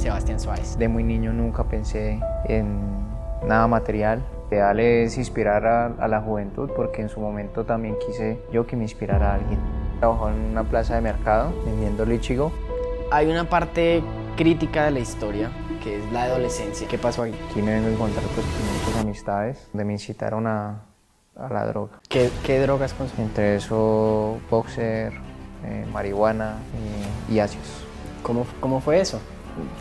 Sebastián Suárez. De muy niño nunca pensé en nada material. Ideal es inspirar a, a, la juventud porque en su momento también quise yo que me inspirara a alguien. Trabajó en una plaza de mercado vendiendo lichigo. Hay una parte crítica de la historia que es la adolescencia. ¿Qué pasó ahí? Aquí me vengo a encontrar pues, con muchas amistades donde me incitaron a, a la droga. ¿Qué, qué drogas consumían? Entre eso, boxer, eh, marihuana y, y ácidos. ¿Cómo, ¿Cómo fue eso?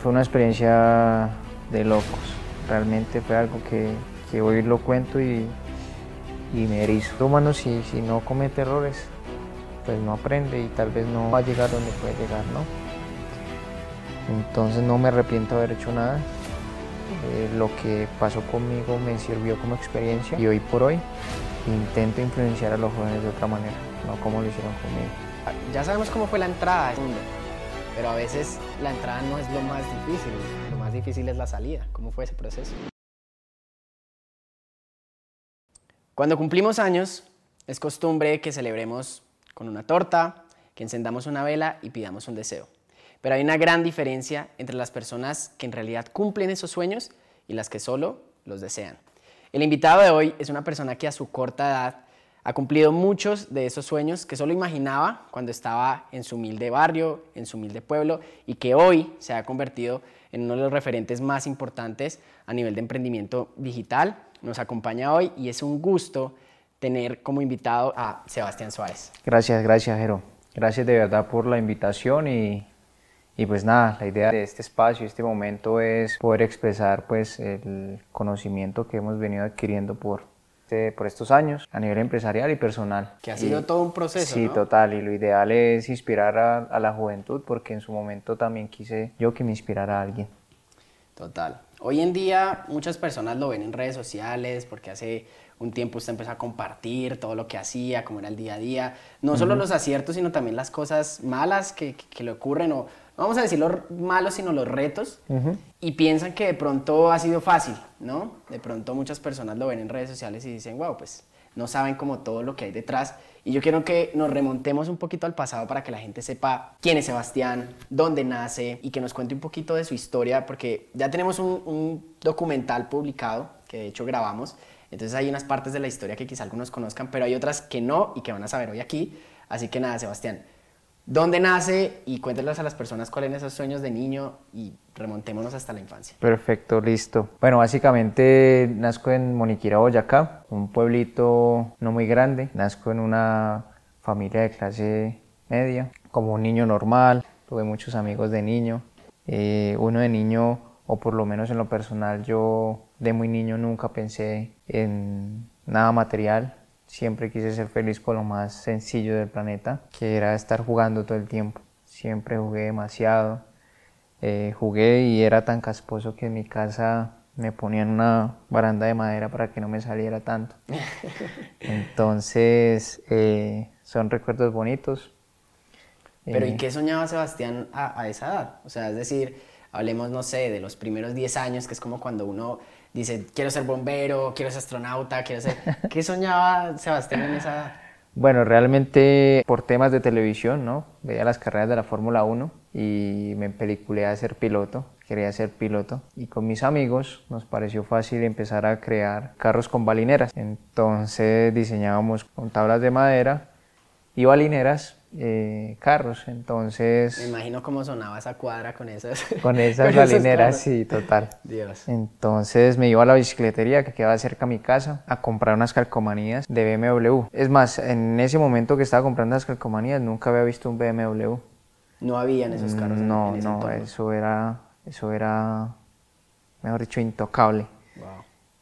Fue una experiencia de locos. Realmente fue algo que, que hoy lo cuento y, y me erizo. Humano si, si no comete errores, pues no aprende y tal vez no va a llegar donde puede llegar, ¿no? Entonces no me arrepiento de haber hecho nada. Eh, lo que pasó conmigo me sirvió como experiencia y hoy por hoy intento influenciar a los jóvenes de otra manera, no como lo hicieron conmigo. Ya sabemos cómo fue la entrada al mundo, pero a veces la entrada no es lo más difícil, lo más difícil es la salida. ¿Cómo fue ese proceso? Cuando cumplimos años, es costumbre que celebremos con una torta, que encendamos una vela y pidamos un deseo. Pero hay una gran diferencia entre las personas que en realidad cumplen esos sueños y las que solo los desean. El invitado de hoy es una persona que a su corta edad ha cumplido muchos de esos sueños que solo imaginaba cuando estaba en su humilde barrio, en su humilde pueblo y que hoy se ha convertido en uno de los referentes más importantes a nivel de emprendimiento digital. Nos acompaña hoy y es un gusto tener como invitado a Sebastián Suárez. Gracias, gracias, Jero. Gracias de verdad por la invitación y, y pues nada, la idea de este espacio, este momento es poder expresar pues el conocimiento que hemos venido adquiriendo por, este, por estos años a nivel empresarial y personal. Que ha sido Y- todo un proceso, Sí, ¿no? total, y lo ideal es inspirar a, a la juventud porque en su momento también quise yo que me inspirara a alguien. Total. Hoy en día muchas personas lo ven en redes sociales porque hace un tiempo usted empezó a compartir todo lo que hacía, cómo era el día a día. No solo los aciertos, sino también las cosas malas que, que- que le ocurren, o vamos a decir los malos, sino los retos. Y piensan que de pronto ha sido fácil, ¿no? De pronto muchas personas lo ven en redes sociales y dicen, wow, pues no saben como todo lo que hay detrás. Y yo quiero que nos remontemos un poquito al pasado para que la gente sepa quién es Sebastián, dónde nace y que nos cuente un poquito de su historia, porque ya tenemos un, un documental publicado que de hecho grabamos. Entonces hay unas partes de la historia que quizá algunos conozcan, pero hay otras que no y que van a saber hoy aquí. Así que nada, Sebastián, ¿dónde nace? Y cuénteles a las personas cuáles son esos sueños de niño y remontémonos hasta la infancia. Perfecto, listo. Bueno, básicamente nazco en Moniquira, Boyacá, un pueblito no muy grande. Nazco en una familia de clase media, como un niño normal. Tuve muchos amigos de niño. Eh, uno de niño, o por lo menos en lo personal, yo de muy niño nunca pensé en nada material. Siempre quise ser feliz con lo más sencillo del planeta, que era estar jugando todo el tiempo. Siempre jugué demasiado. Eh, jugué y era tan casposo que en mi casa me ponían una baranda de madera para que no me saliera tanto. Entonces, eh, son recuerdos bonitos. Pero ¿y Eh, qué soñaba Sebastián a, a esa edad? O sea, es decir, hablemos, no sé, de los primeros 10 años, que es como cuando uno dice, quiero ser bombero, quiero ser astronauta, quiero ser... ¿Qué soñaba Sebastián en esa edad? Bueno, realmente por temas de televisión, ¿no? Veía las carreras de la Fórmula 1 y me peliculé a ser piloto, quería ser piloto. Y con mis amigos nos pareció fácil empezar a crear carros con balineras. Entonces diseñábamos con tablas de madera y balineras eh, carros. Me Entonces, imagino cómo sonaba esa cuadra con esas... con esas balineras, sí, total. Dios. Entonces me iba a la bicicletería que quedaba cerca a mi casa a comprar unas calcomanías de BMW. Es más, en ese momento que estaba comprando las calcomanías nunca había visto un BMW. No habían esos carros No, en ese no, entorno. eso era, eso era, mejor dicho, intocable. Wow.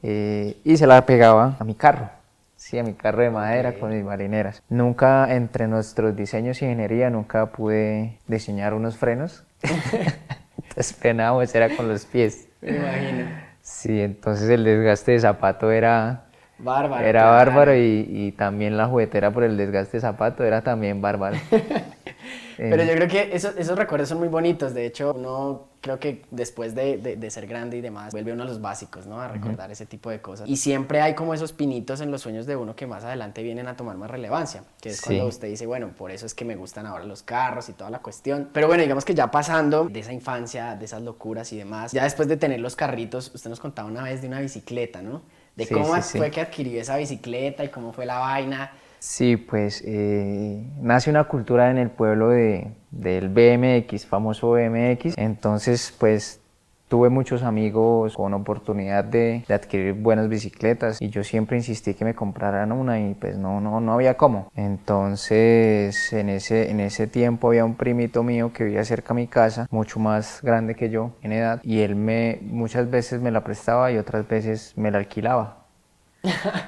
Eh, y se la pegaba a mi carro, sí, a mi carro de madera con mis marineras. Nunca, entre nuestros diseños y ingeniería, nunca pude diseñar unos frenos. Entonces frenábamos, era con los pies. Me imagino. Sí, entonces el desgaste de zapato era, Bárbaro. era bárbaro y, y también la juguetera por el desgaste de zapato era también bárbaro. Pero yo creo que esos, esos recuerdos son muy bonitos. De hecho, uno creo que después de, de, ser grande y demás, vuelve uno a los básicos, ¿no? A recordar ese tipo de cosas. Y siempre hay como esos pinitos en los sueños de uno que más adelante vienen a tomar más relevancia, que es cuando usted dice, bueno, por eso es que me gustan ahora los carros y toda la cuestión. Pero bueno, digamos que ya pasando de esa infancia, de esas locuras y demás, ya después de tener los carritos, usted nos contaba una vez de una bicicleta, ¿no? De cómo fue que adquirió esa bicicleta y cómo fue la vaina. Sí, pues eh, nace una cultura en el pueblo de, del BMX, famoso BMX. Entonces, pues tuve muchos amigos con oportunidad de, adquirir buenas bicicletas y yo siempre insistí que me compraran una y pues no, no, no había cómo. Entonces en ese, en ese tiempo había un primito mío que vivía cerca de mi casa, mucho más grande que yo en edad y él me muchas veces me la prestaba y otras veces me la alquilaba.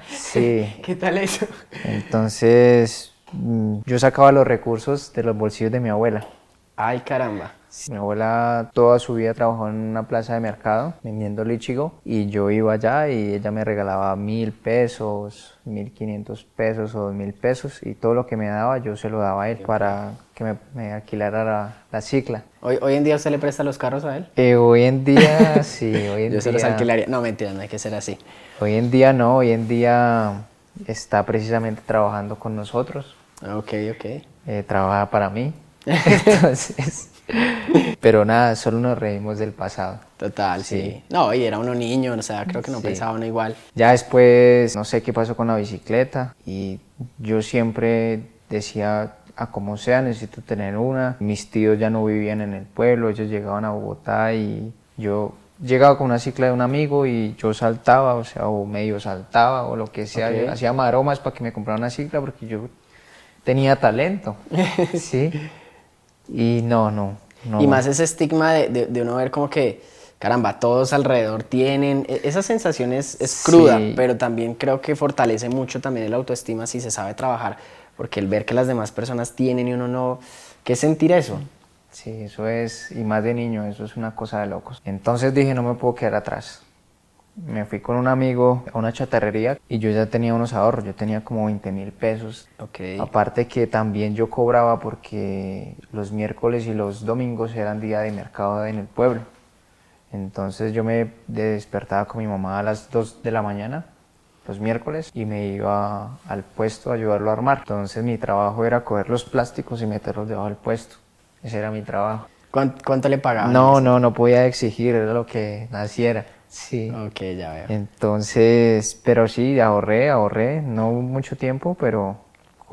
Sí. ¿Qué tal eso? Entonces, mm, yo sacaba los recursos de los bolsillos de mi abuela. Ay, caramba. Mi abuela toda su vida trabajó en una plaza de mercado vendiendo lichigo y yo iba allá y ella me regalaba mil pesos, mil quinientos pesos o dos mil pesos y todo lo que me daba yo se lo daba a él para que me, alquilara la, cicla. ¿Hoy, ¿Hoy en día usted le presta los carros a él? Eh, hoy en día sí, hoy en yo se los alquilaría. No, mentira, no hay que ser así. Hoy en día no, hoy en día está precisamente trabajando con nosotros. Ok, ok. Eh, trabaja para mí. Entonces... Pero nada, solo nos reímos del pasado. Total, sí. No, y era uno niño, o sea, creo que no pensaba uno igual. Ya después, no sé qué pasó con la bicicleta y yo siempre decía, a como sea, necesito tener una. Mis tíos ya no vivían en el pueblo, ellos llegaban a Bogotá y yo llegaba con una cicla de un amigo y yo saltaba, o sea, o medio saltaba o lo que sea. hacía maromas para que me comprara una cicla porque yo tenía talento. sí. Y no, no. y más ese estigma de, de, uno ver como que, caramba, todos alrededor tienen. E, esa sensación es, es cruda, pero también creo que fortalece mucho también el autoestima si se sabe trabajar. Porque el ver que las demás personas tienen y uno no. ¿Qué sentir eso? Sí, eso es, y más de niño, eso es una cosa de locos. Entonces dije, no me puedo quedar atrás me fui con un amigo a una chatarrería y yo ya tenía unos ahorros, yo tenía como 20 mil pesos. Okay. Aparte que también yo cobraba porque los miércoles y los domingos eran día de mercado en el pueblo. Entonces yo me despertaba con mi mamá a las 2 de la mañana, los miércoles, y me iba al puesto a ayudarlo a armar. Entonces mi trabajo era coger los plásticos y meterlos debajo del puesto. Ese era mi trabajo. ¿Cuánto, le pagaban? No, no, no podía exigir, era lo que naciera. Sí. Ok, ya veo. Entonces, pero sí, ahorré, ahorré, no mucho tiempo, pero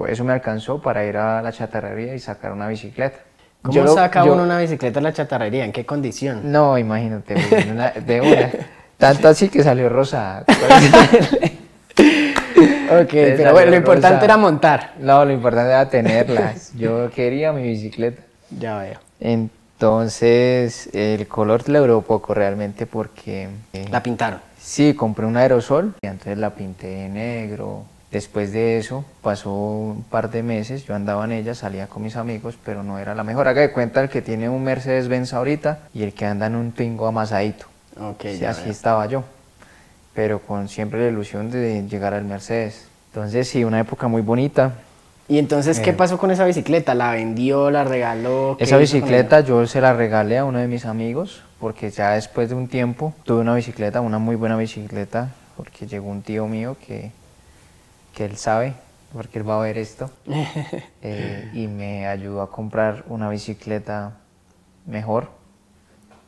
eso me alcanzó para ir a la chatarrería y sacar una bicicleta. ¿Cómo saca uno una bicicleta en la chatarrería? ¿En qué condición? No, imagínate, de una. Tanto así que salió rosada. ok, pero bueno, lo importante era montar. No, lo importante era tenerla. Yo quería mi bicicleta. Ya veo. Entonces, el color le duró poco realmente porque... Eh, ¿La pintaron? Sí, compré un aerosol y entonces la pinté de negro. Después de eso, pasó un par de meses, yo andaba en ella, salía con mis amigos, pero no era la mejor. Haga de cuenta el que tiene un Mercedes-Benz ahorita y el que anda en un Twingo amasadito. Ok, Así estaba yo, pero con siempre la ilusión de llegar al Mercedes. Entonces, sí, una época muy bonita. ¿Y entonces qué pasó con esa bicicleta? ¿La vendió, la regaló? Esa bicicleta yo se la regalé a uno de mis amigos porque ya después de un tiempo tuve una bicicleta, una muy buena bicicleta, porque llegó un tío mío que, que él sabe, porque él va a ver esto, eh, y me ayudó a comprar una bicicleta mejor.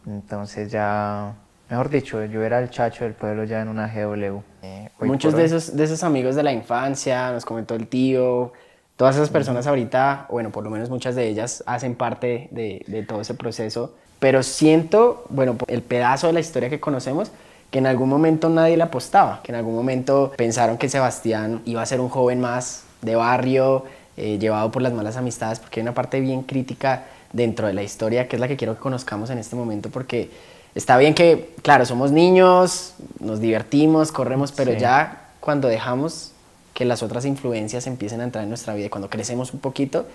Entonces ya, mejor dicho, yo era el chacho del pueblo ya en una GW. Eh, Muchos de esos, de esos amigos de la infancia, nos comentó el tío, Todas esas personas ahorita, bueno, por lo menos muchas de ellas hacen parte de, de todo ese proceso, pero siento, bueno, el pedazo de la historia que conocemos, que en algún momento nadie le apostaba, que en algún momento pensaron que Sebastián iba a ser un joven más de barrio, eh, llevado por las malas amistades, porque hay una parte bien crítica dentro de la historia que es la que quiero que conozcamos en este momento, porque está bien que, claro, somos niños, nos divertimos, corremos, pero ya cuando dejamos que las otras influencias empiecen a entrar en nuestra vida. Y cuando crecemos un poquito,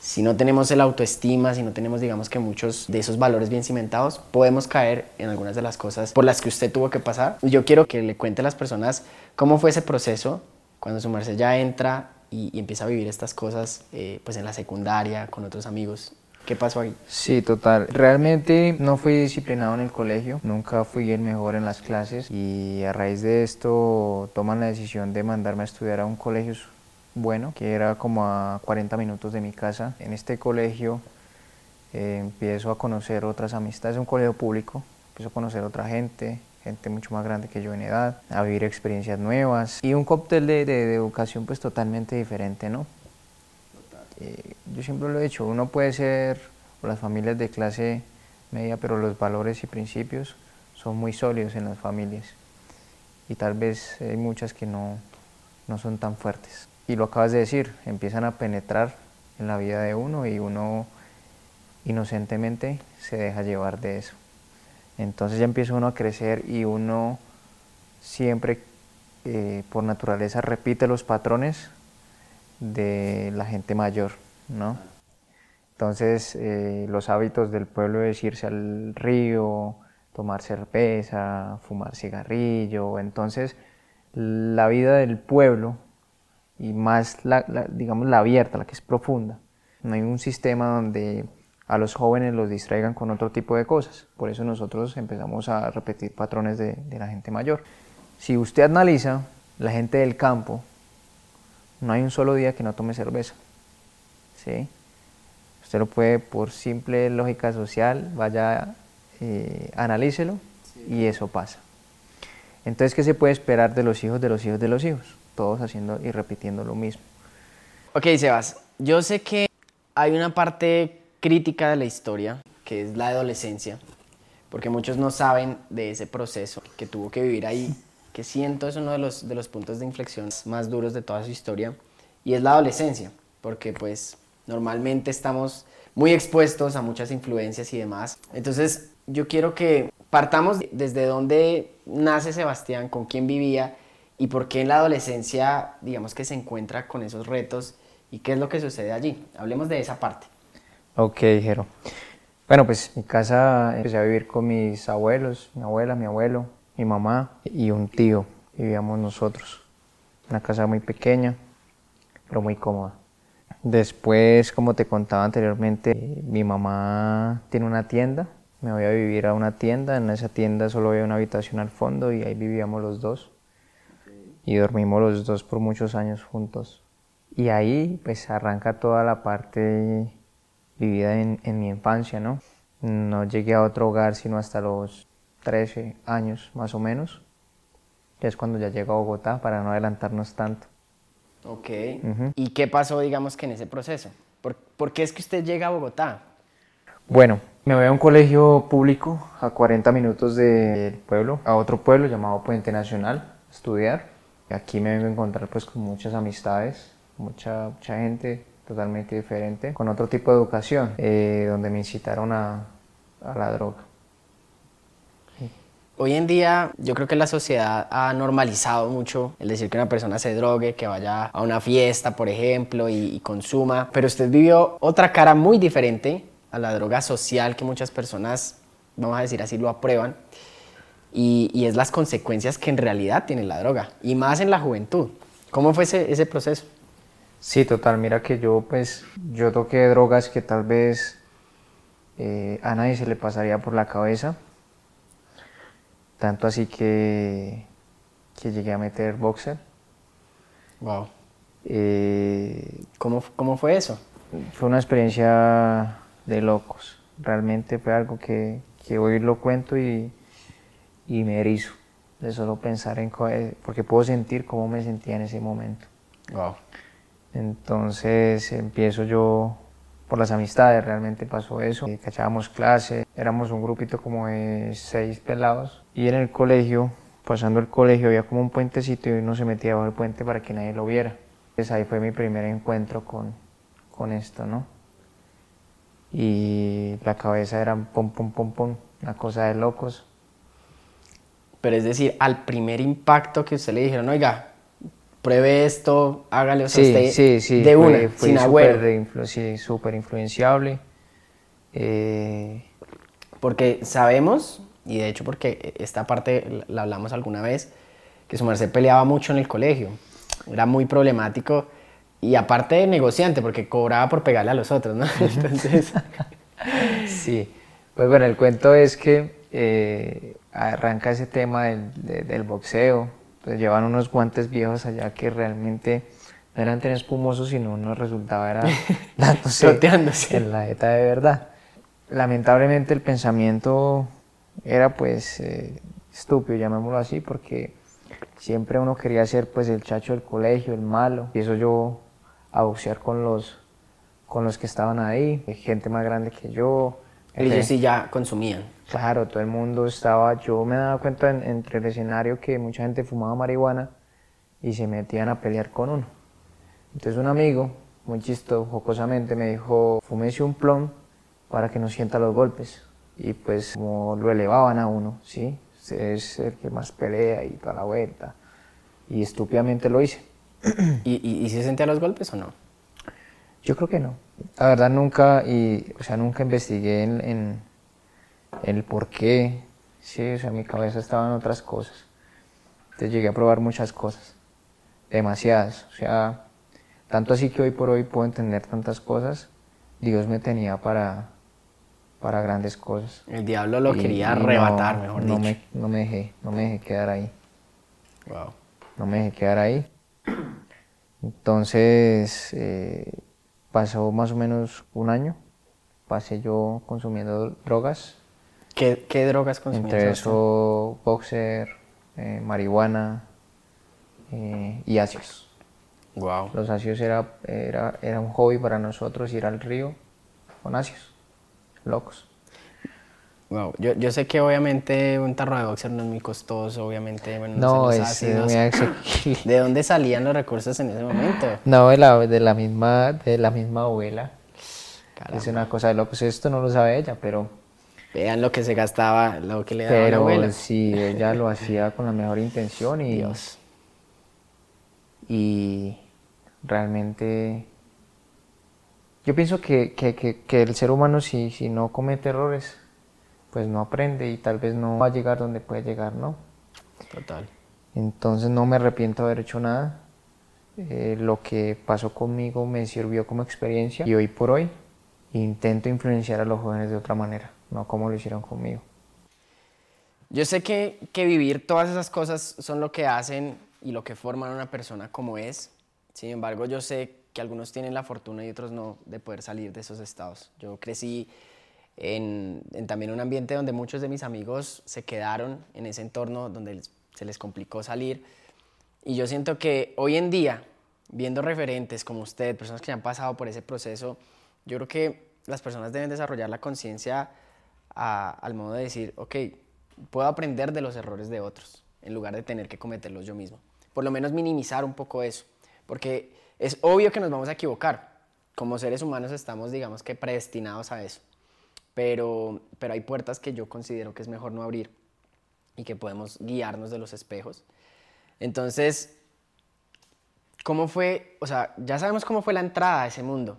si no tenemos el autoestima, si no tenemos, digamos que muchos de esos valores bien cimentados, podemos caer en algunas de las cosas por las que usted tuvo que pasar. Yo quiero que le cuente a las personas cómo fue ese proceso cuando su merced ya entra y, empieza a vivir estas cosas eh, pues en la secundaria, con otros amigos. ¿Qué pasó ahí? Sí, total. Realmente no fui disciplinado en el colegio, nunca fui el mejor en las clases y a raíz de esto toman la decisión de mandarme a estudiar a un colegio bueno, que era como a 40 minutos de mi casa. En este colegio eh, empiezo a conocer otras amistades, es un colegio público, empiezo a conocer otra gente, gente mucho más grande que yo en edad, a vivir experiencias nuevas y un cóctel de, de educación pues totalmente diferente, ¿no? Eh, yo siempre lo he dicho, uno puede ser, o las familias de clase media, pero los valores y principios son muy sólidos en las familias. Y tal vez hay muchas que no, no son tan fuertes. Y lo acabas de decir, empiezan a penetrar en la vida de uno y uno inocentemente se deja llevar de eso. Entonces ya empieza uno a crecer y uno siempre eh, por naturaleza repite los patrones de la gente mayor, ¿no? Entonces, eh, los hábitos del pueblo es irse al río, tomar cerveza, fumar cigarrillo. Entonces, la vida del pueblo, y más, la, digamos, la abierta, la que es profunda, no hay un sistema donde a los jóvenes los distraigan con otro tipo de cosas. Por eso nosotros empezamos a repetir patrones de, de la gente mayor. Si usted analiza la gente del campo, no hay un solo día que no tome cerveza. ¿sí? Usted lo puede, por simple lógica social, vaya, eh, analícelo y eso pasa. Entonces, ¿qué se puede esperar de los hijos de los hijos de los hijos? Todos haciendo y repitiendo lo mismo. Ok, Sebas, yo sé que hay una parte crítica de la historia, que es la adolescencia, porque muchos no saben de ese proceso que tuvo que vivir ahí que siento es uno de los, de los puntos de inflexión más duros de toda su historia, y es la adolescencia, porque pues normalmente estamos muy expuestos a muchas influencias y demás. Entonces yo quiero que partamos desde dónde nace Sebastián, con quién vivía y por qué en la adolescencia, digamos que se encuentra con esos retos y qué es lo que sucede allí. Hablemos de esa parte. Ok, Jero. Bueno, pues mi casa empecé a vivir con mis abuelos, mi abuela, mi abuelo, mi mamá y un tío. Vivíamos nosotros. Una casa muy pequeña, pero muy cómoda. Después, como te contaba anteriormente, mi mamá tiene una tienda. Me voy a vivir a una tienda. En esa tienda solo había una habitación al fondo y ahí vivíamos los dos. Y dormimos los dos por muchos años juntos. Y ahí pues arranca toda la parte vivida en, en mi infancia, ¿no? No llegué a otro hogar sino hasta los 13 años más o menos, que es cuando ya llego a Bogotá para no adelantarnos tanto. Ok. ¿Y qué pasó, digamos, que en ese proceso? ¿Por, qué es que usted llega a Bogotá? Bueno, me voy a un colegio público a 40 minutos del pueblo, a otro pueblo llamado Puente Nacional, a estudiar. Aquí me vengo a encontrar pues con muchas amistades, mucha, mucha gente totalmente diferente, con otro tipo de educación, eh, donde me incitaron a, a la droga. Hoy en día yo creo que la sociedad ha normalizado mucho el decir que una persona se drogue, que vaya a una fiesta, por ejemplo, y, consuma, pero usted vivió otra cara muy diferente a la droga social que muchas personas, vamos a decir así, lo aprueban, y, es las consecuencias que en realidad tiene la droga, y más en la juventud. ¿Cómo fue ese, ese proceso? Sí, total, mira que yo pues, yo toqué drogas que tal vez eh, a nadie se le pasaría por la cabeza tanto así que, que llegué a meter boxer. Wow. Eh, ¿Cómo, ¿Cómo fue eso? Fue una experiencia de locos. Realmente fue algo que, que hoy lo cuento y, y me erizo de solo pensar en eh, porque puedo sentir cómo me sentía en ese momento. Wow. Entonces empiezo yo por las amistades, realmente pasó eso. Eh, cachábamos clases, éramos un grupito como de seis pelados y en el colegio, pasando el colegio, había como un puentecito y uno se metía bajo el puente para que nadie lo viera. Entonces ahí fue mi primer encuentro con, con esto, ¿no? Y la cabeza era pum, pum, pum, pum, una cosa de locos. Pero es decir, al primer impacto que usted le dijeron, oiga, pruebe esto, hágale o sí, sí, sí, de una, fue, sin agüero. sí, súper influenciable. Eh, porque sabemos, y de hecho porque esta parte la hablamos alguna vez, que su merced peleaba mucho en el colegio. Era muy problemático y aparte de negociante, porque cobraba por pegarle a los otros, ¿no? Entonces, sí, pues bueno, el cuento es que eh, arranca ese tema del, del boxeo, pues llevan unos guantes viejos allá que realmente no eran tan espumosos, sino nos resultaba era dándose en la ETA de verdad. Lamentablemente el pensamiento era pues eh, estúpido, llamémoslo así, porque siempre uno quería ser pues el chacho del colegio, el malo, y eso yo a boxear con los, con los que estaban ahí, gente más grande que yo. Ellos sí ya consumían. Claro, todo el mundo estaba, yo me daba cuenta entre el escenario que mucha gente fumaba marihuana y se metían a pelear con uno. Entonces un amigo, muy chistoso, jocosamente, me dijo, fúmese un plom para que no sienta los golpes. Y pues como lo elevaban a uno, ¿sí? es el que más pelea y toda la vuelta. Y estúpidamente lo hice. ¿Y, y, se sentía los golpes o no? Yo creo que no. La verdad nunca, y, o sea, nunca investigué en, en, el por qué. Sí, o sea, mi cabeza estaba en otras cosas. Entonces llegué a probar muchas cosas. Demasiadas. O sea, tanto así que hoy por hoy puedo entender tantas cosas. Dios me tenía para, para grandes cosas. El diablo lo quería arrebatar, mejor no dicho. Me, no me dejé, no me dejé quedar ahí. Wow. No me dejé quedar ahí. Entonces, eh, pasó más o menos un año. Pasé yo consumiendo drogas. ¿Qué, qué drogas consumías? Entre eso, boxer, eh, marihuana eh, y ácidos. Wow. Los ácidos era, era, era un hobby para nosotros ir al río con ácidos locos. Wow. Yo, yo, sé que obviamente un tarro de boxer no es muy costoso, obviamente. Bueno, no, es muy ¿De dónde salían los recursos en ese momento? No, de la, de la, misma, de la misma abuela. Es una cosa de locos. Esto no lo sabe ella, pero... Vean lo que se gastaba, lo que le daba pero, la abuela. sí, ella lo hacía con la mejor intención y... Dios. Y realmente yo pienso que, que, que, el ser humano si, si, no comete errores, pues no aprende y tal vez no va a llegar donde puede llegar, ¿no? Total. Entonces no me arrepiento de haber hecho nada. Eh, lo que pasó conmigo me sirvió como experiencia y hoy por hoy intento influenciar a los jóvenes de otra manera, no como lo hicieron conmigo. Yo sé que, que vivir todas esas cosas son lo que hacen y lo que forman a una persona como es. Sin embargo, yo sé que algunos tienen la fortuna y otros no de poder salir de esos estados. Yo crecí en, también un ambiente donde muchos de mis amigos se quedaron en ese entorno donde se les complicó salir. Y yo siento que hoy en día, viendo referentes como usted, personas que han pasado por ese proceso, yo creo que las personas deben desarrollar la conciencia al modo de decir, ok, puedo aprender de los errores de otros en lugar de tener que cometerlos yo mismo. Por lo menos minimizar un poco eso. Porque es obvio que nos vamos a equivocar. Como seres humanos estamos, digamos que, predestinados a eso. Pero, pero hay puertas que yo considero que es mejor no abrir y que podemos guiarnos de los espejos. Entonces, ¿cómo fue? O sea, ya sabemos cómo fue la entrada a ese mundo,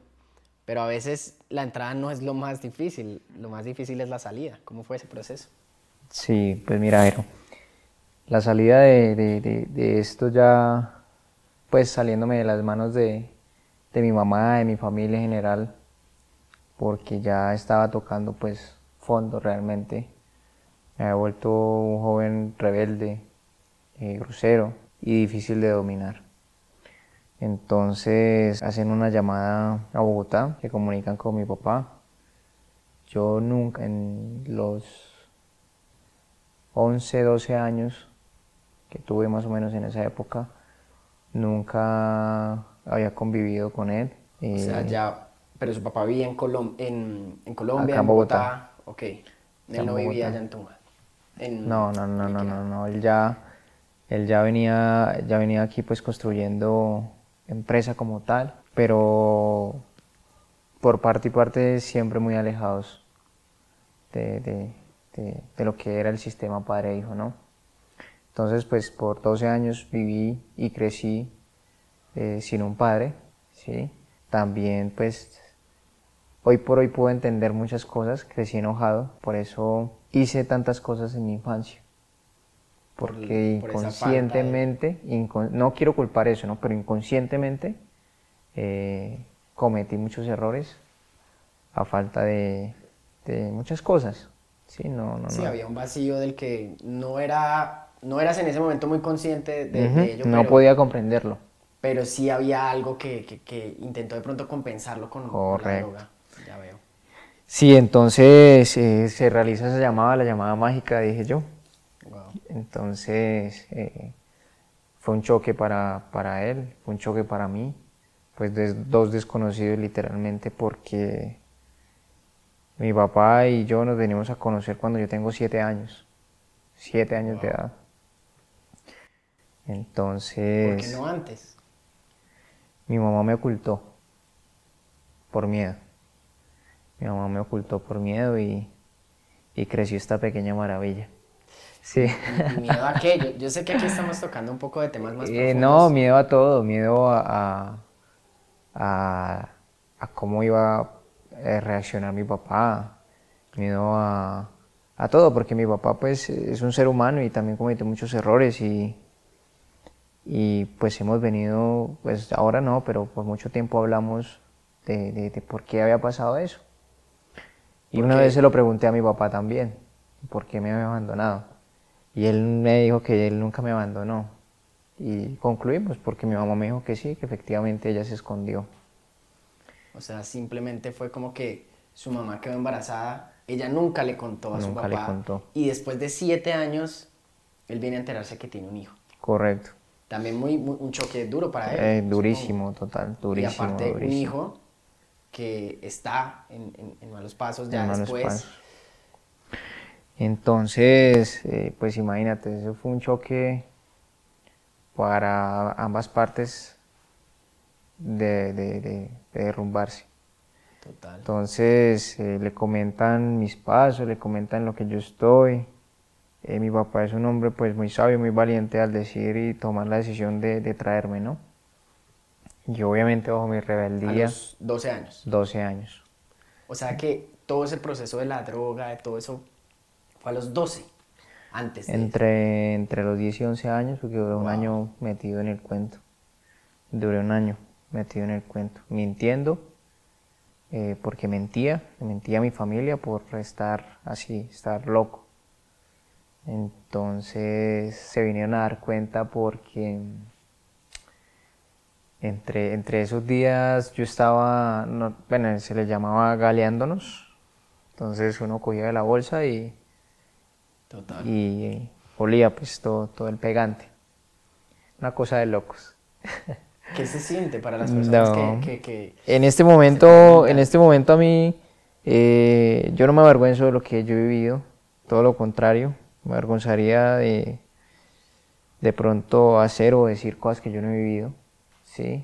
pero a veces la entrada no es lo más difícil, lo más difícil es la salida. ¿Cómo fue ese proceso? Sí, pues mira, la salida de, de, de esto ya pues saliéndome de las manos de, mi mamá, de mi familia en general, porque ya estaba tocando pues fondo realmente. Me había vuelto un joven rebelde, eh, grosero y difícil de dominar. Entonces hacen una llamada a Bogotá, que comunican con mi papá. Yo nunca, en los 11, 12 años que tuve más o menos en esa época, nunca había convivido con él. o sea, ya, pero su papá vivía en, en, en Colombia, en Bogotá. Ok, él no vivía allá en Tunja. no, no, no, no, no, no, él ya, él ya venía, ya venía aquí pues construyendo empresa como tal, pero por parte y parte siempre muy alejados de, de, de, de lo que era el sistema padre-hijo, ¿no? Entonces, pues por 12 años viví y crecí eh, sin un padre, ¿sí? También, pues, hoy por hoy puedo entender muchas cosas, crecí enojado, por eso hice tantas cosas en mi infancia. Porque inconscientemente, no quiero culpar eso, ¿no? Pero inconscientemente eh, cometí muchos errores a falta de, de muchas cosas. Sí, no, no, sí, no. había un vacío del que no era, no eras en ese momento muy consciente de, de ello, no pero, podía comprenderlo. pero sí había algo que, que, que intentó de pronto compensarlo con, con la Correcto. droga. Ya veo. Sí, entonces eh, se realiza esa llamada, la llamada mágica, dije yo. Wow. Entonces eh, fue un choque para, para él, fue un choque para mí, pues de dos desconocidos literalmente porque mi papá y yo nos venimos a conocer cuando yo tengo siete años, siete años de Wow. Edad. ¿Por Entonces qué no antes? mi mamá me ocultó por miedo. Mi mamá me ocultó por miedo y, y creció esta pequeña maravilla. Sí. ¿Y miedo a qué? Yo, yo sé que aquí estamos tocando un poco de temas más Eh, profundos. no, miedo a todo, miedo a, a, a- a cómo iba a eh, reaccionar mi papá, miedo a, a todo, porque mi papá pues es un ser humano y también cometió muchos errores y, y pues hemos venido, pues ahora no, pero por mucho tiempo hablamos de, de- de por qué había pasado eso. Y ¿Por una qué? vez se lo pregunté a mi papá también, por qué me había abandonado. Y él me dijo que él nunca me abandonó. Y concluimos porque mi mamá me dijo que sí, que efectivamente ella se escondió. O sea, simplemente fue como que su mamá quedó embarazada, ella nunca le contó a su papá. le contó. Y después de siete años, él viene a enterarse que tiene un hijo. Correcto. También muy, muy- un choque duro para él. Eh, durísimo, total, durísimo. y aparte, un hijo que está en, en- en malos pasos ya malos después. pasos. Entonces, eh, pues imagínate, eso fue un choque para ambas partes de, de- de- de derrumbarse. Total. Entonces eh, le comentan mis pasos, le comentan lo que yo estoy. Eh, mi papá es un hombre pues muy sabio, muy valiente al decir y tomar la decisión de, de traerme, ¿no? Yo obviamente bajo mi A rebeldía, los 12 años. 12 años. O sea que todo ese proceso de la droga, de todo eso, fue a los 12. Antes de Entre, entre los 10 y 11 años, porque duré un año metido en el cuento. Duré un año metido en el cuento, mintiendo, eh, porque mentía, mentía a mi familia por estar así, estar loco. Entonces se vinieron a dar cuenta porque entre, entre esos días yo estaba, no- bueno, se le llamaba galeándonos. Entonces uno cogía de la bolsa y, Total. y olía pues todo, todo el pegante. Una cosa de locos. ¿Qué se siente para las personas No. que, que, que- En este momento, en este momento a mí, eh, yo no me avergüenzo de lo que yo he vivido, todo lo contrario, me avergonzaría de, de pronto hacer o decir cosas que yo no he vivido, ¿sí?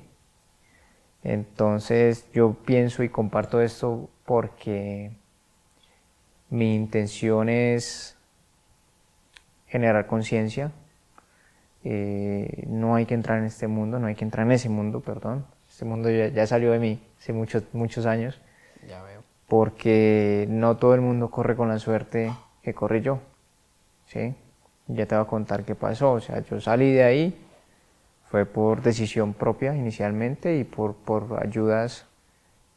Entonces yo pienso y comparto esto porque mi intención es generar conciencia, eh, no hay que entrar en este mundo, no hay que entrar en ese mundo, perdón. Este mundo ya, ya salió de mí hace muchos, muchos años, Ya veo. porque no todo el mundo corre con la suerte que corrí yo. ¿Sí? Ya te voy a contar qué pasó. O sea, yo salí de ahí, fue por decisión propia inicialmente y por, por ayudas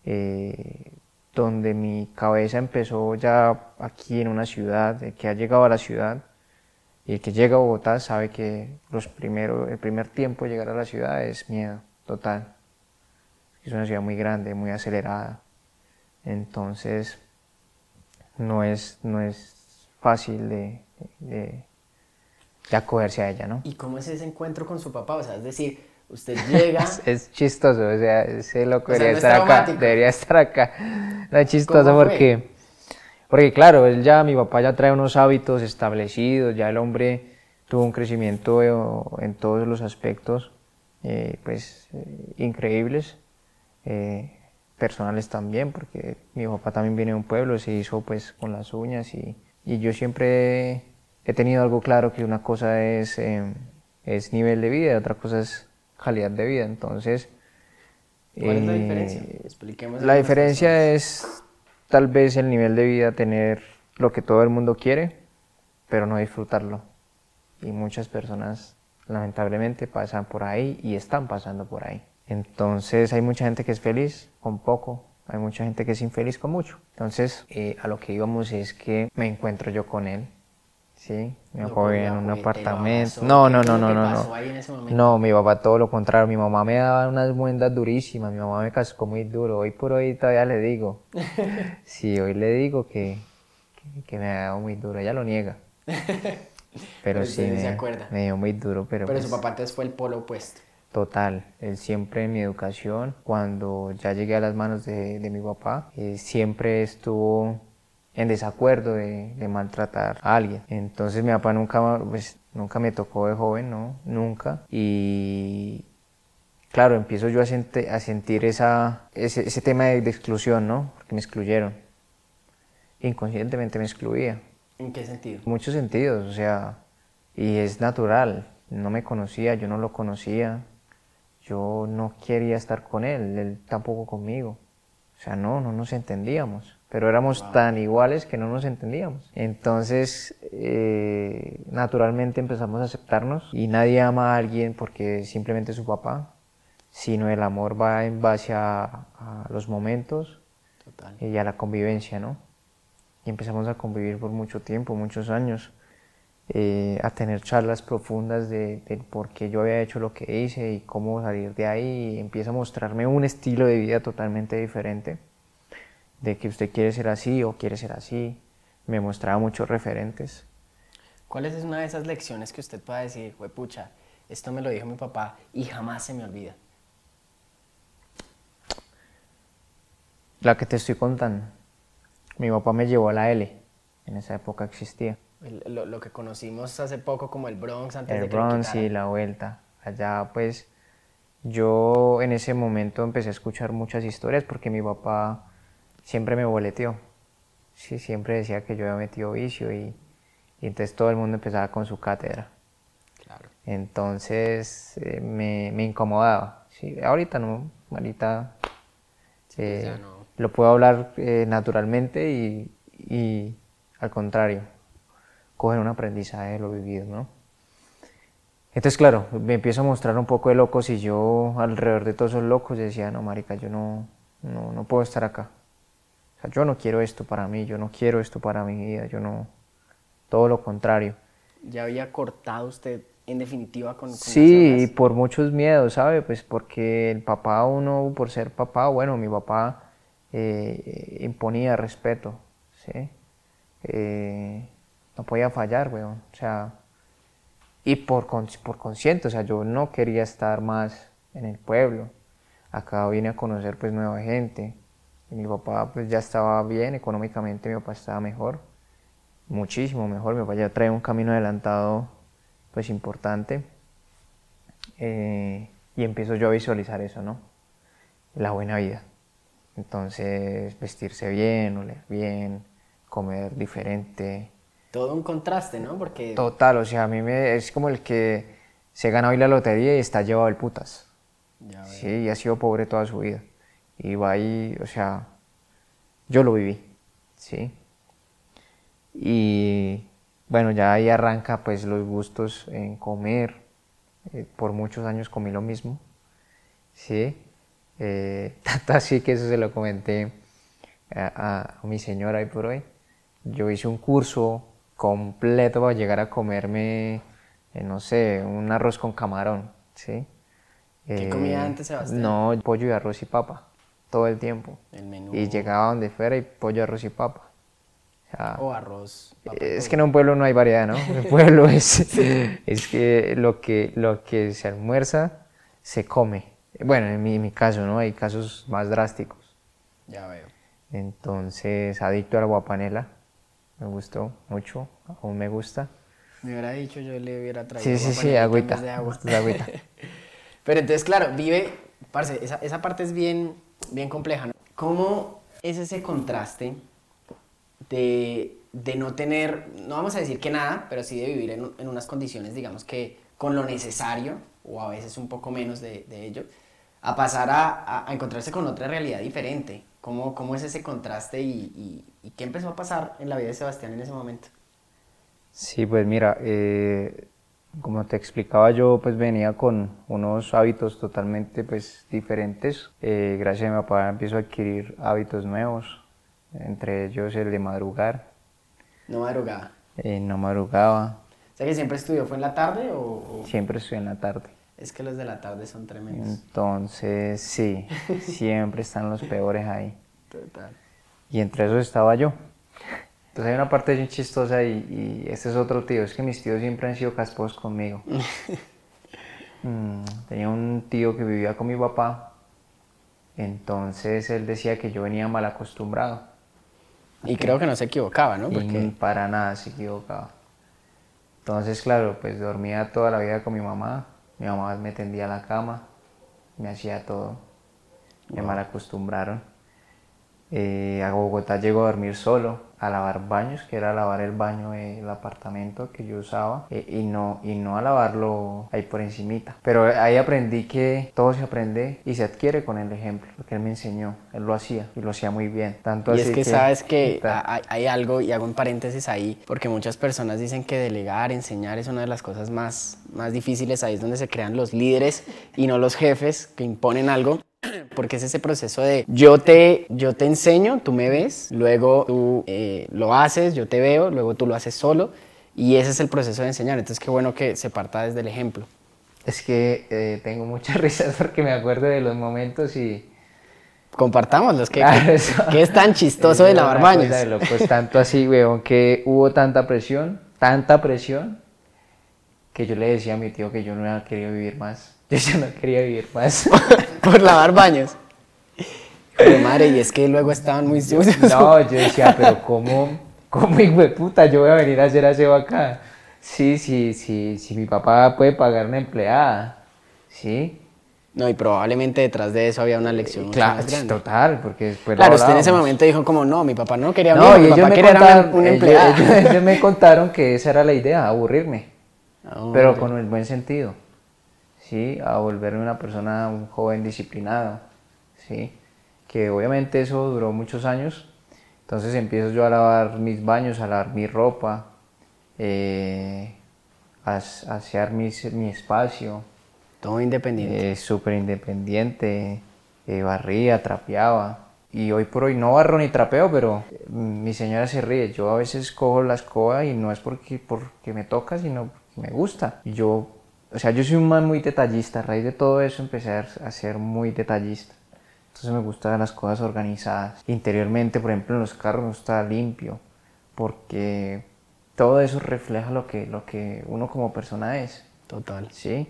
eh, donde mi cabeza empezó ya aquí en una ciudad, eh, que ha llegado a la ciudad, y el que llega a Bogotá sabe que los primero, el primer tiempo de llegar a la ciudad es miedo total. Es una ciudad muy grande, muy acelerada. Entonces, no es, no es fácil de, de, de acogerse a ella, ¿no? ¿Y cómo es ese encuentro con su papá? O sea, es decir, usted llega... Es, es chistoso, o sea, ese loco O sea, debería no estar acá, debería estar acá. No es chistoso porque, porque claro, él ya, mi papá ya trae unos hábitos establecidos, ya el hombre tuvo un crecimiento eh, en todos los aspectos, eh, pues, eh, increíbles, eh, personales también, porque mi papá también viene de un pueblo, se hizo pues con las uñas y, y yo siempre he tenido algo claro que una cosa es, eh, es nivel de vida y otra cosa es calidad de vida, entonces... ¿Cuál es la eh, diferencia? Expliquemos. La diferencia es tal vez el nivel de vida, tener lo que todo el mundo quiere, pero no disfrutarlo. Y muchas personas lamentablemente pasan por ahí y están pasando por ahí. Entonces hay mucha gente que es feliz con poco, Hay mucha gente que es infeliz con mucho. Entonces, eh, a lo que íbamos es que me encuentro yo con él. Sí, mi papá vivía en un apartamento. No, no, no, no, no. No. no, mi papá todo lo contrario. Mi mamá me daba unas muendas durísimas. Mi mamá me cascó muy duro. Hoy por hoy todavía le digo. sí, hoy le digo que, que, me ha dado muy duro. Ella lo niega. Pero, sí, me, acuerda. me dio muy duro. Pero, pero su pues papá entonces fue el polo opuesto. Total, él siempre en mi educación, cuando ya llegué a las manos de, de mi papá, eh, siempre estuvo en desacuerdo de, de, maltratar a alguien. Entonces mi papá nunca, pues, nunca me tocó de joven, ¿no? Nunca. Y claro, empiezo yo a, a sentir esa, ese, ese tema de, de, exclusión, ¿no? Porque me excluyeron. Inconscientemente me excluía. ¿En qué sentido? Muchos sentidos, o sea, y es natural. No me conocía, yo no lo conocía yo no quería estar con él, él tampoco conmigo. O sea, no, no nos entendíamos, pero éramos tan iguales que no nos entendíamos. Entonces, eh, naturalmente empezamos a aceptarnos y nadie ama a alguien porque simplemente es su papá, sino el amor va en base a, los momentos y a la convivencia, ¿no? Y empezamos a convivir por mucho tiempo, muchos años. Eh, a tener charlas profundas de, por qué yo había hecho lo que hice y cómo salir de ahí. Y empieza a mostrarme un estilo de vida totalmente diferente, de que usted quiere ser así o quiere ser así. Me mostraba muchos referentes. ¿Cuál es una de esas lecciones que usted pueda decir, pucha, esto me lo dijo mi papá y jamás se me olvida? La que te estoy contando. Mi papá me llevó a la L, en esa época existía lo, que conocimos hace poco como el Bronx antes el de que Bronx y la vuelta. Allá pues yo en ese momento empecé a escuchar muchas historias porque mi papá siempre me boleteó. Sí, siempre decía que yo había metido vicio y, entonces todo el mundo empezaba con su cátedra. Claro. Entonces eh, me, me, incomodaba. Sí, ahorita no, ahorita pues eh, lo puedo hablar eh, naturalmente y, y al contrario, coger un aprendizaje de lo vivido, ¿no? Entonces, claro, me empiezo a mostrar un poco de locos y yo alrededor de todos esos locos decía, no, marica, yo no, no, no puedo estar acá. O sea, yo no quiero esto para mí, yo no quiero esto para mi vida, yo no, todo lo contrario. ¿Ya había cortado usted en definitiva con, con Sí, por muchos miedos, ¿sabe? Pues porque el papá, uno, por ser papá, bueno, mi papá eh, imponía respeto, ¿sí? Eh, no podía fallar, weón. O sea, y por, por consciente, o sea, yo no quería estar más en el pueblo. Acá vine a conocer pues nueva gente. Y mi papá pues ya estaba bien económicamente, mi papá estaba mejor, muchísimo mejor. Mi papá ya trae un camino adelantado pues importante. Eh, y empiezo yo a visualizar eso, ¿no? La buena vida. Entonces, vestirse bien, oler bien, comer diferente, todo un contraste, ¿no? Porque... Total, o sea, a mí me, es como el que se gana hoy la lotería y está llevado el putas. Ya sí, y ha sido pobre toda su vida. Y va ahí, o sea, yo lo viví, ¿sí? Y bueno, ya ahí arranca pues los gustos en comer. Eh, por muchos años comí lo mismo, ¿sí? Eh, tanto así que eso se lo comenté a, a mi señora hoy por hoy. Yo hice un curso completo para llegar a comerme, eh, no sé, un arroz con camarón, ¿sí? ¿Qué comía antes, Sebastián? No, pollo y arroz y papa, todo el tiempo. El menú. Y llegaba donde fuera y pollo, arroz y papa. O, arroz. es que en un pueblo no hay variedad, ¿no? En el pueblo es, es que lo, que lo que se almuerza se come. Bueno, en mi, en mi caso, ¿no? Hay casos más drásticos. Ya veo. Entonces, adicto a la guapanela me gustó mucho, aún me gusta. Me hubiera dicho, yo le hubiera traído. Sí, sí, sí, agüita. De agua. agüita. Pero entonces, claro, vive, parce, esa, esa parte es bien, bien compleja. ¿no? ¿Cómo es ese contraste de, de, no tener, no vamos a decir que nada, pero sí de vivir en, en, unas condiciones, digamos que con lo necesario, o a veces un poco menos de, de ello, a pasar a, a, encontrarse con otra realidad diferente? ¿Cómo, cómo es ese contraste y, y, qué empezó a pasar en la vida de Sebastián en ese momento? Sí, pues mira, eh, como te explicaba yo, pues venía con unos hábitos totalmente pues diferentes. Eh, gracias a mi papá empiezo a adquirir hábitos nuevos, entre ellos el de madrugar. ¿No madrugaba? Eh, no madrugaba. O sea que siempre estudió, ¿fue en la tarde o...? Siempre estudié en la tarde. Es que los de la tarde son tremendos. Entonces, sí, siempre están los peores ahí. Total. Y entre esos estaba yo. Entonces hay una parte bien chistosa y, y, este es otro tío, es que mis tíos siempre han sido casposos conmigo. Mm, tenía un tío que vivía con mi papá, entonces él decía que yo venía mal acostumbrado. Y creo que no se equivocaba, ¿no? Porque... para nada se equivocaba. Entonces, claro, pues dormía toda la vida con mi mamá, mi mamá me tendía a la cama, me hacía todo, me mal acostumbraron. Eh, a Bogotá llego a dormir solo, a lavar baños, que era lavar el baño del apartamento que yo usaba, eh, y, no, y no a lavarlo ahí por encimita. Pero ahí aprendí que todo se aprende y se adquiere con el ejemplo, porque él me enseñó, él lo hacía y lo hacía muy bien. Tanto y es que, sabes que hay, hay, algo, y hago un paréntesis ahí, porque muchas personas dicen que delegar, enseñar es una de las cosas más, más difíciles, ahí es donde se crean los líderes y no los jefes que imponen algo porque es ese proceso de yo te, yo te enseño, tú me ves, luego tú eh, lo haces, yo te veo, luego tú lo haces solo y ese es el proceso de enseñar. Entonces qué bueno que se parta desde el ejemplo. Es que eh, tengo muchas risas porque me acuerdo de los momentos y... Compartámoslos, que, que, es tan chistoso de lavar baños. Pues tanto así, weón, que hubo tanta presión, tanta presión, que yo le decía a mi tío que yo no había querido vivir más. Yo ya no quería vivir más. Por lavar baños. Pero madre, y es que luego estaban muy sucios. No, yo decía, pero ¿cómo, cómo hijo de puta yo voy a venir a hacer aseo acá? Sí, sí, sí, sí, mi papá puede pagar una empleada, ¿sí? No, y probablemente detrás de eso había una lección claro, total, porque después Claro, usted en ese momento dijo como, no, mi papá no quería no, mi papá quería contaron, una, empleada. Ellos, me contaron que esa era la idea, aburrirme, ah, pero con el buen sentido. ¿Sí? a volverme una persona, un joven disciplinado, ¿sí? que obviamente eso duró muchos años. Entonces empiezo yo a lavar mis baños, a lavar mi ropa, eh, a, asear mi, mi, espacio. Todo independiente. Eh, Súper independiente, eh, barría, trapeaba. Y hoy por hoy no barro ni trapeo, pero mi señora se ríe. Yo a veces cojo la escoba y no es porque, porque me toca, sino porque me gusta. Y yo o sea, yo soy un man muy detallista, a raíz de todo eso empecé a ser muy detallista. Entonces me gustan las cosas organizadas. Interiormente, por ejemplo, en los carros no está limpio, porque todo eso refleja lo que, lo que uno como persona es. Total. Sí.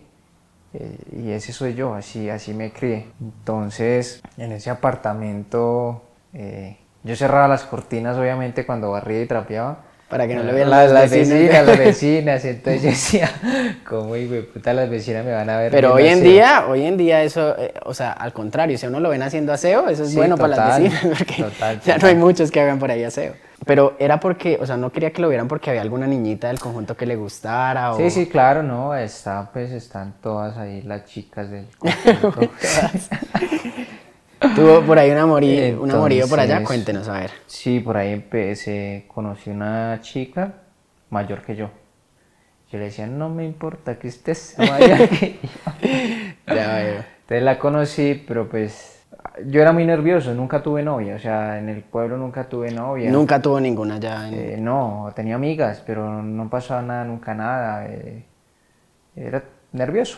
Eh, y ese soy yo, así, así me crié. Entonces, en ese apartamento, eh, yo cerraba las cortinas obviamente cuando barría y trapeaba, para que no lo vean las, las vecinas. las vecinas, entonces yo decía, ¿cómo hijo puta las vecinas me van a ver? Pero hoy en día, hoy en día eso, eh, o sea, al contrario, si uno lo ven haciendo aseo, eso es bueno para las vecinas, porque ya no hay muchos que hagan por ahí aseo. Pero era porque, o sea, no quería que lo vieran porque había alguna niñita del conjunto que le gustara o... Sí, sí, claro, no, está, pues están todas ahí las chicas del conjunto. Tuvo por ahí un amorío, un amorío por allá, cuéntenos, a ver. Sí, por ahí empecé, conocí una chica mayor que yo. Yo le decía, no me importa que estés mayor que yo. ya veo. Entonces la conocí, pero pues yo era muy nervioso, nunca tuve novia, o sea, en el pueblo nunca tuve novia. ¿Nunca tuvo ninguna ya? Eh, no, tenía amigas, pero no pasaba nada, nunca nada. Eh, era nervioso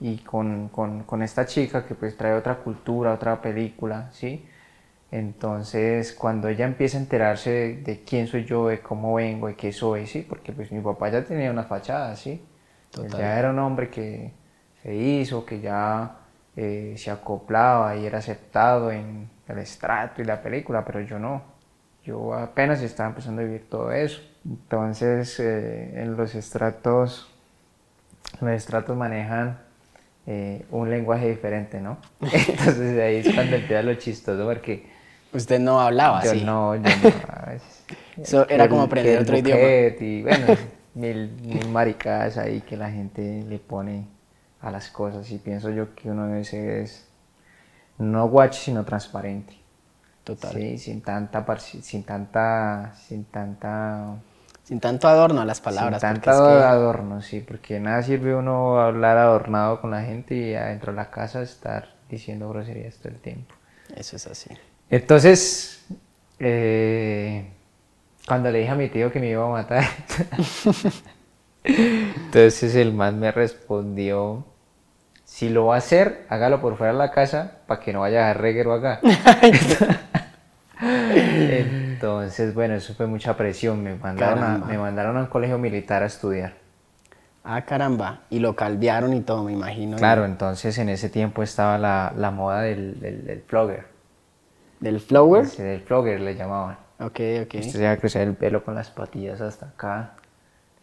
y con, con, con, esta chica que pues trae otra cultura, otra película, ¿sí? Entonces cuando ella empieza a enterarse de, quién soy yo, de cómo vengo, de qué soy, ¿sí? Porque pues mi papá ya tenía una fachada, ¿sí? Ya era un hombre que se hizo, que ya eh, se acoplaba y era aceptado en el estrato y la película, pero yo no. Yo apenas estaba empezando a vivir todo eso. Entonces eh, en los estratos, los estratos manejan eh, un lenguaje diferente, ¿no? Entonces ahí es cuando empieza lo chistoso porque... Usted no hablaba yo así. No, yo no. Eso era como aprender otro idioma. Y bueno, mil, mil maricadas ahí que la gente le pone a las cosas y pienso yo que uno debe ser es no guacho sino transparente. Total. Sí, sin tanta, sin tanta, sin tanta Sin tanto adorno a las palabras. Sin tanto adorno, sí, porque nada sirve uno hablar adornado con la gente y adentro de la casa estar diciendo groserías todo el tiempo. Eso es así. Entonces, eh, cuando le dije a mi tío que me iba a matar, entonces el man me respondió, si lo va a hacer, hágalo por fuera de la casa para que no vaya a dejar reguero acá. Entonces, bueno, eso fue mucha presión. Me mandaron, a, me mandaron a un colegio militar a estudiar. Ah, caramba. Y lo caldearon y todo, me imagino. Claro, entonces en ese tiempo estaba la, la moda del, del, del flogger. ¿Del flower? Sí, del flogger le llamaban. Ok, ok. Usted se iba a crecer el pelo con las patillas hasta acá.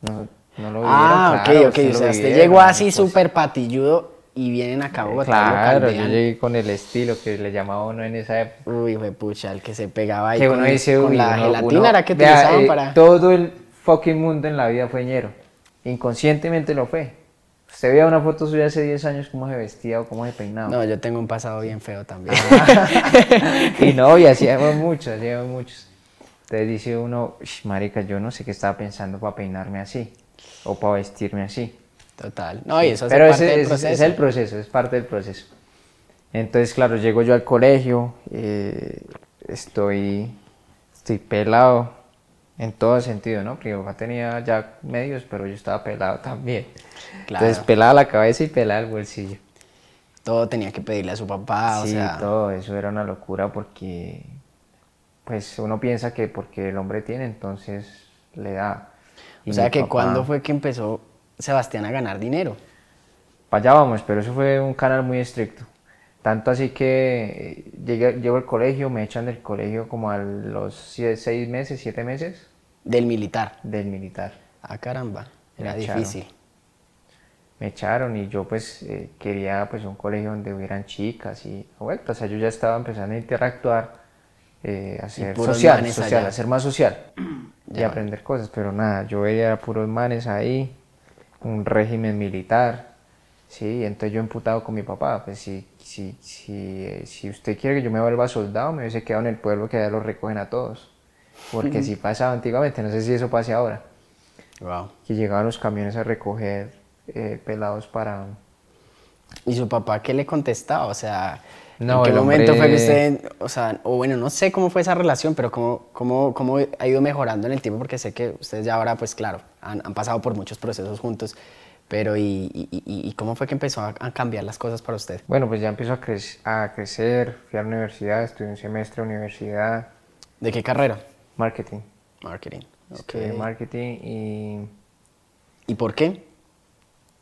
No, no lo vieron, Ah, claro, ok, ok. O sea, usted llegó así pues. súper patilludo y vienen acá a Bogotá y lo Claro, yo llegué con el estilo que le llamaba uno en esa época. Uy, fue pucha, el que se pegaba ahí Que con, uno dice, con uy, la uno- gelatina uno- era que vea, utilizaban eh, para... Todo el fucking mundo en la vida fue ñero. Inconscientemente lo fue. Usted veía una foto suya hace 10 años, cómo se vestía o cómo se peinaba. No, yo tengo un pasado bien feo también. y no, y hacíamos muchos, hacíamos muchos. Entonces dice uno, "Ush, marica, yo no sé qué estaba pensando para peinarme así o para vestirme así. Total. No, y eso hace Pero parte ese, del proceso. es el proceso, es parte del proceso. Entonces, claro, llego yo al colegio, eh, estoy, estoy pelado en todo sentido, ¿no? Porque mi papá tenía ya medios, pero yo estaba pelado también. Claro. Entonces, pelada la cabeza y pelada el bolsillo. Todo tenía que pedirle a su papá, o sí, sea... todo eso era una locura porque, pues, uno piensa que porque el hombre tiene, entonces le da. Y O sea que papá- cuando fue que empezó Sebastián a ganar dinero. para allá vamos, pero eso fue un canal muy estricto. Tanto así que eh, llegué, llego al colegio, me echan del colegio como a los seis meses, siete meses Del militar. del militar. Ah, caramba. Era Me echaron. difícil. Me echaron y yo pues eh, quería pues un colegio donde hubieran chicas y vuelta. O sea, yo ya estaba empezando a interactuar, eh, a ser social, social, a ser más social y Ya. aprender cosas. Pero nada, yo veía puros manes ahí, un régimen militar. Sí, entonces yo emputado con mi papá, pues si, si, si, si usted quiere que yo me vuelva soldado, me hubiese quedado en el pueblo que allá los recogen a todos. Porque si pasaba antiguamente, no sé si eso pase ahora, Wow. que llegaban los camiones a recoger eh, pelados para... ¿Y su papá qué le contestaba? O sea, No, ¿en qué momento fue que hombre- usted, o sea, o bueno, no sé cómo fue esa relación, pero cómo, cómo, cómo ha ido mejorando en el tiempo? Porque sé que ustedes ya ahora, pues claro, han, han pasado por muchos procesos juntos, pero ¿y, y, y- cómo fue que empezó a, a cambiar las cosas para usted? Bueno, pues ya empiezo a, crec- a crecer, fui a la universidad, estudié un semestre de universidad, ¿De qué carrera? marketing. Marketing. Ok. Estudié marketing y ¿Y por qué?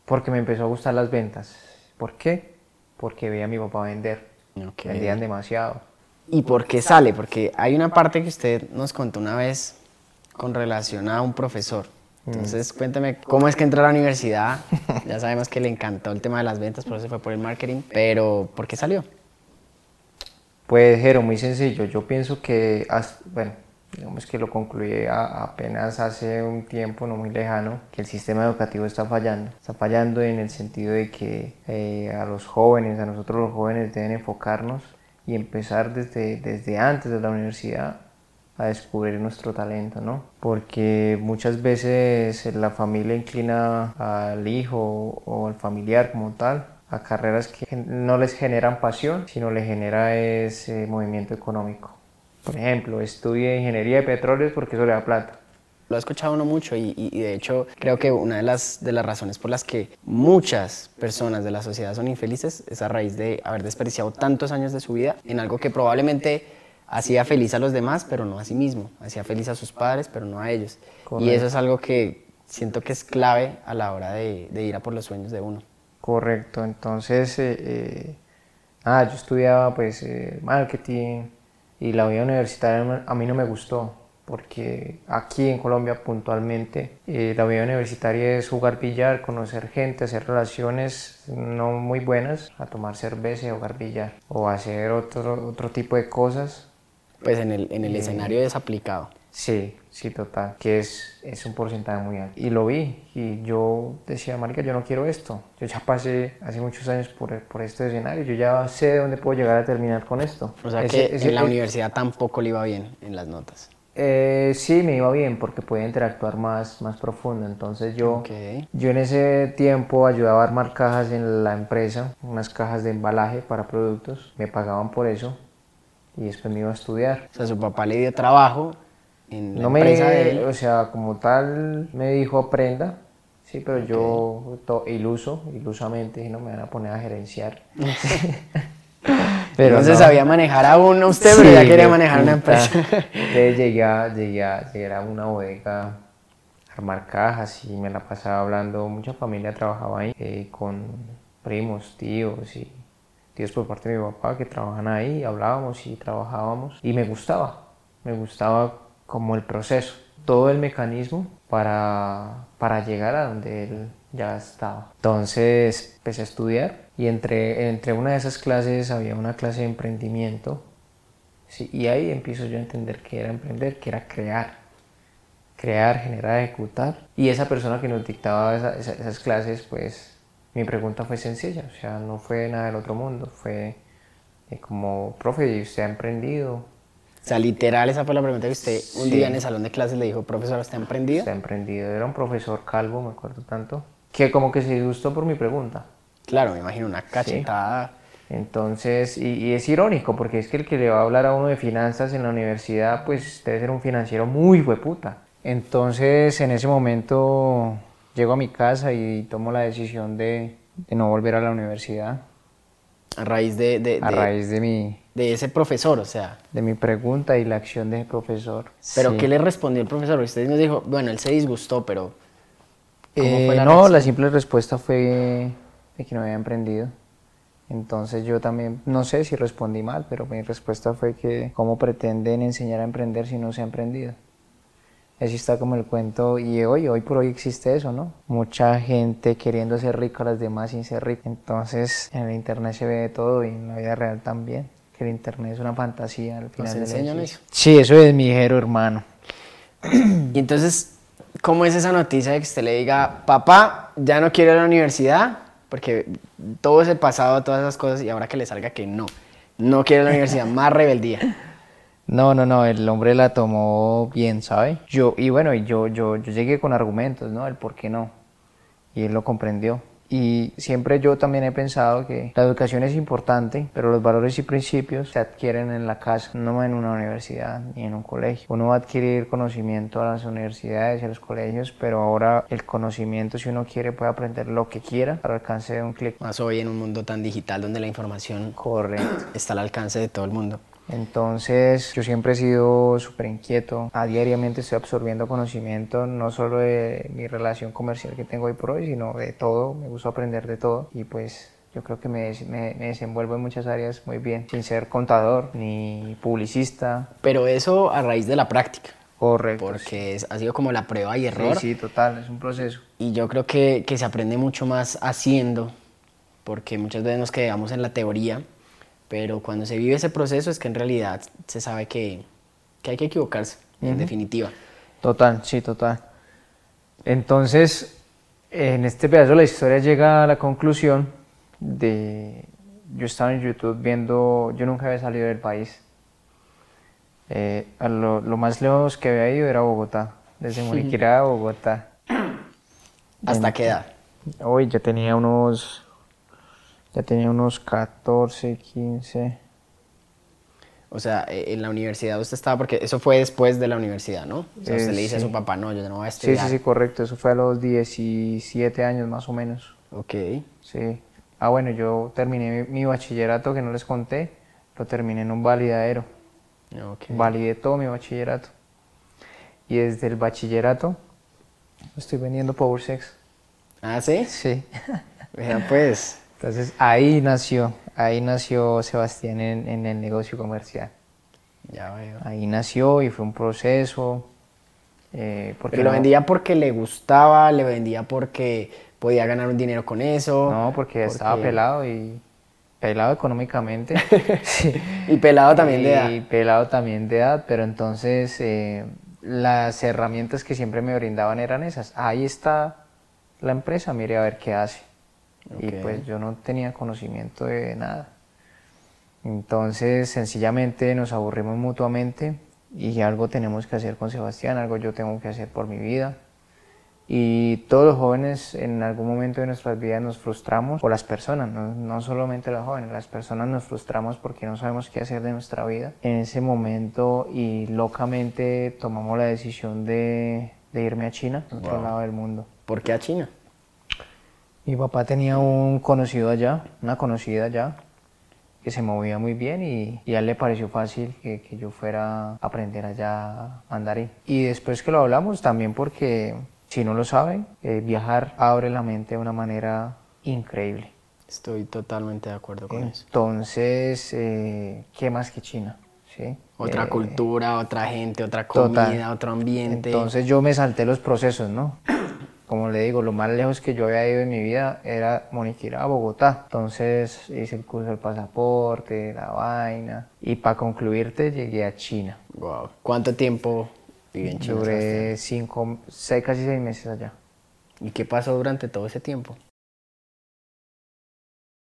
porque me empezó a gustar las ventas. ¿Por qué? Porque veía a mi papá vender. Ok. Vendían demasiado. ¿Y por qué sale? Porque hay una parte que usted nos contó una vez con relación a un profesor. Entonces, cuénteme cómo es que entró a la universidad. ya sabemos que le encantó el tema de las ventas, por eso fue por el marketing. Pero, ¿por qué salió? Pues, Jero, muy sencillo. Yo pienso que, bueno, digamos que lo concluí a- apenas hace un tiempo no muy lejano, que el sistema educativo está fallando. Está fallando en el sentido de que eh, a los jóvenes, a nosotros los jóvenes deben enfocarnos y empezar desde, desde antes de la universidad a descubrir nuestro talento, ¿no? Porque muchas veces la familia inclina al hijo o al familiar como tal a carreras que no les generan pasión, sino le genera ese movimiento económico. Por ejemplo, estudie ingeniería de petróleos porque eso le da plata. Lo he escuchado uno mucho y, y- y de hecho creo que una de las, de las razones por las que muchas personas de la sociedad son infelices es a raíz de haber desperdiciado tantos años de su vida en algo que probablemente hacía feliz a los demás, pero no a sí mismo. Hacía feliz a sus padres, pero no a ellos. Y Correcto. eso es algo que siento que es clave a la hora de, de ir a por los sueños de uno. Correcto, entonces, eh, eh, ah, yo estudiaba pues eh, marketing y la vida universitaria a mí no me gustó, porque aquí en Colombia puntualmente eh, la vida universitaria es jugar billar, conocer gente, hacer relaciones no muy buenas, a tomar cerveza y jugar billar, o hacer otro, otro tipo de cosas. Pues en el, en el escenario desaplicado. Sí, sí, total, que es, es un porcentaje muy alto. Y lo vi y yo decía, marica, yo no quiero esto. Yo ya pasé hace muchos años por, por este escenario, yo ya sé de dónde puedo llegar a terminar con esto. O sea Ese- que ese- en la universidad tampoco le iba bien en las notas. Eh, sí, me iba bien porque podía interactuar más, más profundo. Entonces yo, Ok. yo en ese tiempo ayudaba a armar cajas en la empresa, unas cajas de embalaje para productos. Me pagaban por eso y después me iba a estudiar. O sea, su papá le dio trabajo en la No me, empresa de él. o sea, como tal me dijo aprenda, sí, pero yo to- iluso, ilusamente, no me van a poner a gerenciar. no se sabía manejar aún a usted, pero Sí, ya quería manejar una empresa. Entonces llegué a, llegué, a, llegué a una bodega armar cajas y me la pasaba hablando, mucha familia trabajaba ahí, eh, con primos, tíos y tíos por parte de mi papá que trabajan ahí, hablábamos y trabajábamos y me gustaba, me gustaba como el proceso, todo el mecanismo para, para llegar a donde él ya estaba. Entonces empecé a estudiar y entre, entre una de esas clases había una clase de emprendimiento y ahí empiezo yo a entender qué era emprender, que era crear. Crear, generar, ejecutar. Y esa persona que nos dictaba esa- esa- esas clases, pues mi pregunta fue sencilla, o sea, no fue nada del otro mundo, fue eh, como, profe, ¿y usted ha emprendido? O sea, literal, esa fue la pregunta que usted un Sí. día en el salón de clases le dijo, profesor, ¿usted ha emprendido? ¿Usted ha emprendido? Era un profesor calvo, me acuerdo tanto, que como que se disgustó por mi pregunta. Claro, me imagino una cachetada. Entonces, y, y es irónico, porque es que el que le va a hablar a uno de finanzas en la universidad, pues debe ser un financiero muy hueputa. Entonces, en ese momento, llego a mi casa y tomo la decisión de, de no volver a la universidad, A raíz de, de, a raíz de mi, de ese profesor, o sea. de mi pregunta y la acción del profesor. Pero Sí. ¿qué le respondió el profesor? Usted nos dijo, bueno, él se disgustó, pero ¿cómo Eh, fue la no, reacción? la simple respuesta fue de que no había emprendido. Entonces yo también, no sé si respondí mal, pero mi respuesta fue que cómo pretenden enseñar a emprender si no se ha emprendido. Así está como el cuento y hoy, hoy por hoy existe eso, ¿no? Mucha gente queriendo ser rico a las demás sin ser rico. Entonces en el internet se ve de todo y en la vida real también. Que el internet es una fantasía al final del enseñan eso? Sí, eso es mi hero, hermano. Y entonces, ¿cómo es esa noticia de que usted le diga, papá, ya no quiero ir a la universidad? Porque todo ese pasado, todas esas cosas, y ahora que le salga que no, no quiero ir a la universidad, más rebeldía. No, no, no, el hombre la tomó bien, ¿sabe? Yo, y bueno, yo, yo, yo llegué con argumentos, ¿no? El por qué no. Y él lo comprendió. Y siempre yo también he pensado que la educación es importante, pero los valores y principios se adquieren en la casa, no en una universidad ni en un colegio. Uno va a adquirir conocimiento a las universidades y a los colegios, pero ahora el conocimiento, si uno quiere, puede aprender lo que quiera al alcance de un clic. Más hoy en un mundo tan digital donde la información Correcto. está al alcance de todo el mundo. Entonces, yo siempre he sido súper inquieto. A diariamente estoy absorbiendo conocimiento, no solo de mi relación comercial que tengo hoy por hoy, sino de todo. Me gusta aprender de todo. Y pues yo creo que me, me, me desenvuelvo en muchas áreas muy bien, sin ser contador ni publicista. Pero eso a raíz de la práctica, Correcto. porque es- ha sido como la prueba y Sí, error. sí, total, es un proceso. Y yo creo que, que se aprende mucho más haciendo, porque muchas veces nos quedamos en la teoría, pero cuando se vive ese proceso es que en realidad se sabe que, que hay que equivocarse, en definitiva. Total, sí, total. Entonces, en este pedazo la historia llega a la conclusión de... Yo estaba en YouTube viendo... Yo nunca había salido del país. Eh, a lo, lo más lejos que había ido era Bogotá. Desde Moriquira a Bogotá. ¿Hasta qué edad? Hoy ya tenía unos... Ya tenía unos 14, 15... O sea, eh, en la universidad usted estaba, porque eso fue después de la universidad, ¿no? O sea, usted Eh, le dice a sí. su papá, no, yo no voy a Sí, estudiar. sí, sí, correcto. Eso fue a los 17 años más o menos. Ok. Sí. Ah, bueno, yo terminé mi, mi bachillerato que no les conté, lo terminé en un validadero. ok. Validé todo mi bachillerato. Y desde el bachillerato estoy vendiendo Power Sex. ¿Ah, sí? Sí. Vea, pues. Entonces ahí nació, ahí nació Sebastián en, en el negocio comercial. Ya veo. Ahí nació y fue un proceso. eh, porque Pero lo no- vendía porque le gustaba, le vendía porque podía ganar un dinero con eso. No, porque, estaba pelado y pelado económicamente. sí. Y pelado también de edad. Y pelado también de edad, pero entonces eh, las herramientas que siempre me brindaban eran esas. Ahí está la empresa, mire a ver qué hace. Y pues yo no tenía conocimiento de nada. Entonces sencillamente nos aburrimos mutuamente y algo tenemos que hacer con Sebastián, algo yo tengo que hacer por mi vida. Y todos los jóvenes en algún momento de nuestras vidas nos frustramos, por las personas, no, no, solamente los jóvenes, las personas nos frustramos porque no sabemos qué hacer de nuestra vida. En ese momento y locamente tomamos la decisión de, de irme a China, a otro lado del mundo. ¿Por qué a China? Mi papá tenía un conocido allá, una conocida allá, que se movía muy bien y, y a él le pareció fácil que, que, yo fuera a aprender allá mandarín. Y después que lo hablamos, también porque, si no lo saben, eh, viajar abre la mente de una manera increíble. Estoy totalmente de acuerdo con eso. Entonces, eh, ¿qué más que China? ¿Sí? Otra Eh, cultura, otra gente, otra total. comida, otro ambiente. Entonces yo me salté los procesos, ¿no? Como le digo, lo más lejos que yo había ido en mi vida era Moniquira a Bogotá. Entonces hice el curso del pasaporte, la vaina. Y para concluirte llegué a China. Wow. ¿Cuánto tiempo viví en China? Duré cinco, seis, casi seis meses allá. ¿Y qué pasó durante todo ese tiempo?